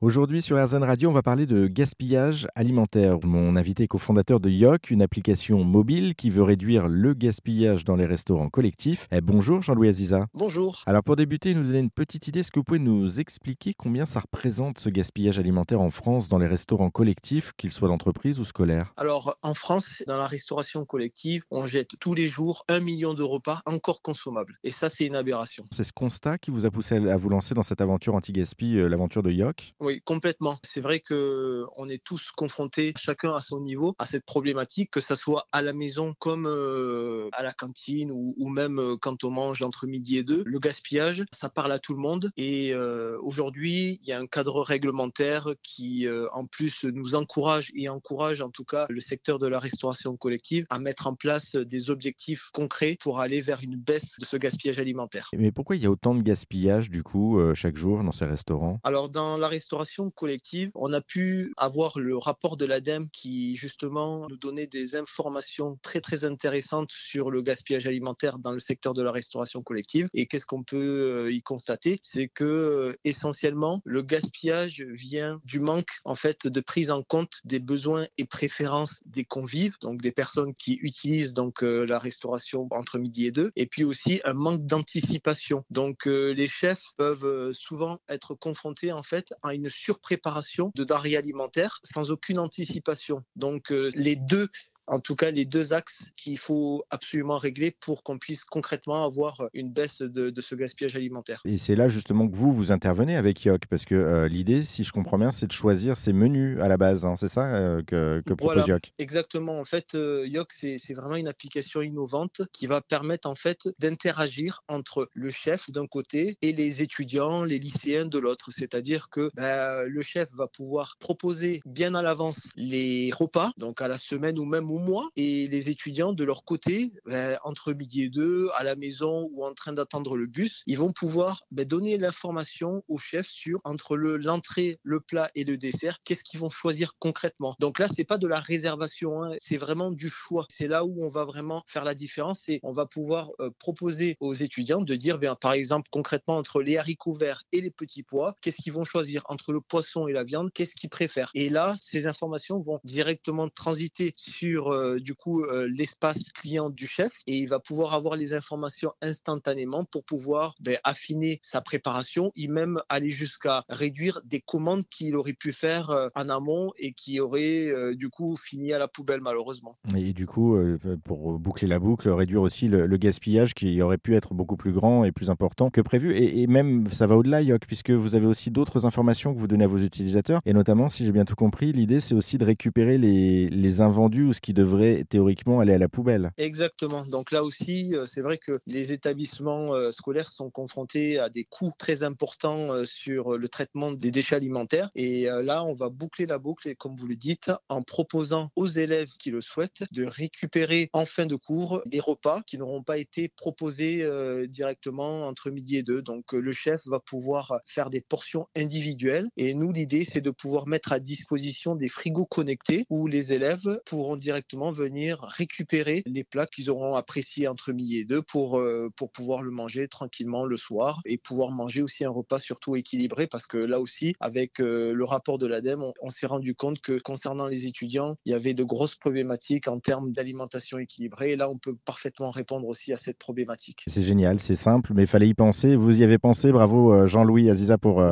Aujourd'hui sur RZN Radio, on va parler de gaspillage alimentaire. Mon invité est cofondateur de Yoc, une application mobile qui veut réduire le gaspillage dans les restaurants collectifs. Eh, bonjour Jean-Louis Aziza. Bonjour. Alors pour débuter, nous donner une petite idée, est-ce que vous pouvez nous expliquer combien ça représente ce gaspillage alimentaire en France dans les restaurants collectifs, qu'ils soient d'entreprise ou scolaires? Alors en France, dans la restauration collective, on jette tous les jours un million de repas encore consommables. Et ça, c'est une aberration. C'est ce constat qui vous a poussé à vous lancer dans cette aventure anti-gaspi, euh, l'aventure de Yoc? Oui, complètement. C'est vrai que on est tous confrontés, chacun à son niveau, à cette problématique, que ça soit à la maison comme euh, à la cantine ou, ou même euh, quand on mange entre midi et deux. Le gaspillage, ça parle à tout le monde. Et euh, aujourd'hui, il y a un cadre réglementaire qui, euh, en plus, nous encourage et encourage en tout cas le secteur de la restauration collective à mettre en place des objectifs concrets pour aller vers une baisse de ce gaspillage alimentaire. Mais pourquoi il y a autant de gaspillage du coup chaque jour dans ces restaurants? Alors dans la restauration collective, on a pu avoir le rapport de l'ADEME qui justement nous donnait des informations très très intéressantes sur le gaspillage alimentaire dans le secteur de la restauration collective. Et qu'est-ce qu'on peut euh, y constater? C'est que euh, essentiellement le gaspillage vient du manque en fait de prise en compte des besoins et préférences des convives, donc des personnes qui utilisent donc euh, la restauration entre midi et deux, et puis aussi un manque d'anticipation. Donc les chefs peuvent souvent être confrontés en fait à une surpréparation de denrées alimentaires sans aucune anticipation. Donc euh, les deux en tout cas les deux axes qu'il faut absolument régler pour qu'on puisse concrètement avoir une baisse de, de ce gaspillage alimentaire. Et c'est là justement que vous, vous intervenez avec Yoc, parce que euh, l'idée, si je comprends bien, c'est de choisir ses menus à la base. hein, c'est ça euh, que, que propose Voilà. Yoc? Exactement. En fait, euh, Yoc, c'est vraiment une application innovante qui va permettre en fait d'interagir entre le chef d'un côté et les étudiants, les lycéens de l'autre. C'est-à-dire que ben, le chef va pouvoir proposer bien à l'avance les repas, donc à la semaine ou même au mois, et les étudiants de leur côté, ben, entre midi et deux, à la maison ou en train d'attendre le bus, ils vont pouvoir ben, donner l'information au chef sur entre le l'entrée, le plat et le dessert, qu'est-ce qu'ils vont choisir concrètement. Donc là, c'est pas de la réservation, hein, c'est vraiment du choix. C'est là où on va vraiment faire la différence. C'est on va pouvoir euh, proposer aux étudiants de dire, bien, par exemple, concrètement entre les haricots verts et les petits pois, qu'est-ce qu'ils vont choisir entre le poisson et la viande, qu'est-ce qu'ils préfèrent. Et là, ces informations vont directement transiter sur euh, du coup euh, l'espace client du chef et il va pouvoir avoir les informations instantanément pour pouvoir ben, affiner sa préparation et même aller jusqu'à réduire des commandes qu'il aurait pu faire euh, en amont et qui auraient du coup fini à la poubelle malheureusement. Et du coup, pour boucler la boucle, réduire aussi le, gaspillage qui aurait pu être beaucoup plus grand et plus important que prévu. Et, et même, ça va au-delà, Yoc, puisque vous avez aussi d'autres informations que vous donnez à vos utilisateurs. Et notamment, si j'ai bien tout compris, l'idée, c'est aussi de récupérer les, les invendus ou ce qui devrait théoriquement aller à la poubelle. Exactement. Donc là aussi, euh, c'est vrai que les établissements euh, scolaires sont confrontés à des coûts très importants euh, sur le traitement des déchets alimentaires. Et là, on va boucler la boucle, comme vous le dites, en proposant aux élèves qui le souhaitent de récupérer en fin de cours les repas qui n'auront pas été proposés directement entre midi et deux. Donc le chef va pouvoir faire des portions individuelles. Et nous, l'idée, c'est de pouvoir mettre à disposition des frigos connectés où les élèves pourront directement venir récupérer les plats qu'ils auront appréciés entre midi et deux pour, euh, pour pouvoir le manger tranquillement le soir et pouvoir manger aussi un repas surtout équilibré parce que là aussi, avec euh, le rapport de l'ADEME, on, on s'est rendu compte que concernant les étudiants, il y avait de grosses problématiques en termes d'alimentation équilibrée. Et là, on peut parfaitement répondre aussi à cette problématique. C'est génial, c'est simple, mais il fallait y penser. Vous y avez pensé. Bravo, euh, Jean-Louis Aziza, pour,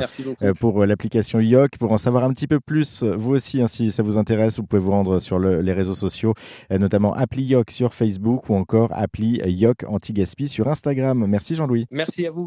pour l'application Yoc. Pour en savoir un petit peu plus, vous aussi, hein, si ça vous intéresse, vous pouvez vous rendre sur le- les réseaux sociaux, euh, notamment appli Yoc sur Facebook ou encore appli Yoc Anti-Gaspi sur Instagram. Merci, Jean-Louis. Merci à vous.